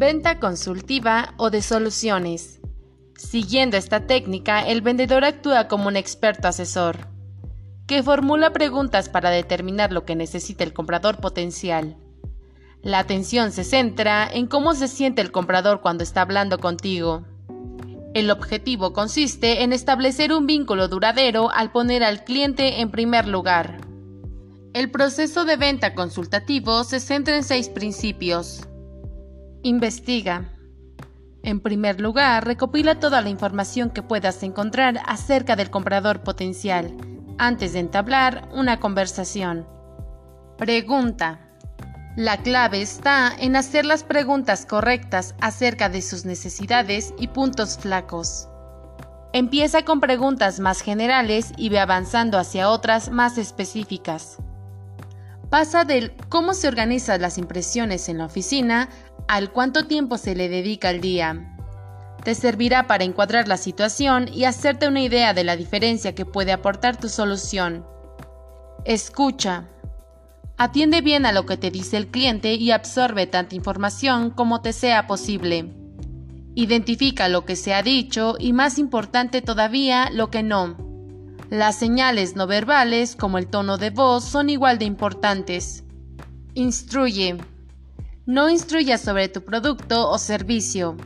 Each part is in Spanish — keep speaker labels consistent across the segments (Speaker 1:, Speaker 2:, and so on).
Speaker 1: Venta consultiva o de soluciones. Siguiendo esta técnica, el vendedor actúa como un experto asesor, que formula preguntas para determinar lo que necesita el comprador potencial. La atención se centra en cómo se siente el comprador cuando está hablando contigo. El objetivo consiste en establecer un vínculo duradero al poner al cliente en primer lugar. El proceso de venta consultativo se centra en seis principios. Investiga. En primer lugar, recopila toda la información que puedas encontrar acerca del comprador potencial antes de entablar una conversación. Pregunta. La clave está en hacer las preguntas correctas acerca de sus necesidades y puntos flacos. Empieza con preguntas más generales y ve avanzando hacia otras más específicas. Pasa del cómo se organizan las impresiones en la oficina al cuánto tiempo se le dedica al día. Te servirá para encuadrar la situación y hacerte una idea de la diferencia que puede aportar tu solución. Escucha. Atiende bien a lo que te dice el cliente y absorbe tanta información como te sea posible. Identifica lo que se ha dicho y más importante todavía lo que no. Las señales no verbales como el tono de voz son igual de importantes. Instruye. No instruyas sobre tu producto o servicio.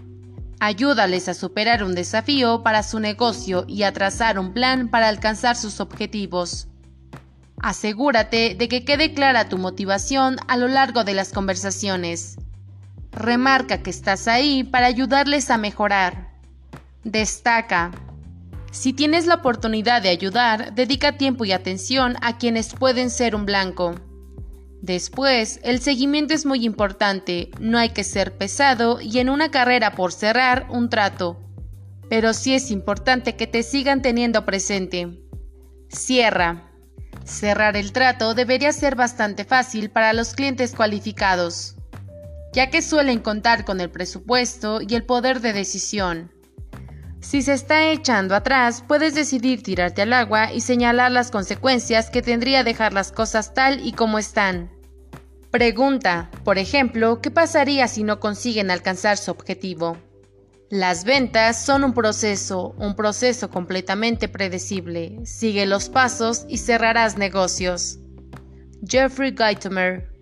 Speaker 1: Ayúdales a superar un desafío para su negocio y a trazar un plan para alcanzar sus objetivos. Asegúrate de que quede clara tu motivación a lo largo de las conversaciones. Remarca que estás ahí para ayudarles a mejorar. Destaca. Si tienes la oportunidad de ayudar, dedica tiempo y atención a quienes pueden ser un blanco. Después, el seguimiento es muy importante, no hay que ser pesado y en una carrera por cerrar un trato. Pero sí es importante que te sigan teniendo presente. Cierra. Cerrar el trato debería ser bastante fácil para los clientes cualificados, ya que suelen contar con el presupuesto y el poder de decisión. Si se está echando atrás, puedes decidir tirarte al agua y señalar las consecuencias que tendría dejar las cosas tal y como están. Pregunta, por ejemplo, ¿qué pasaría si no consiguen alcanzar su objetivo? Las ventas son un proceso, un proceso completamente predecible. Sigue los pasos y cerrarás negocios. Jeffrey Geitomer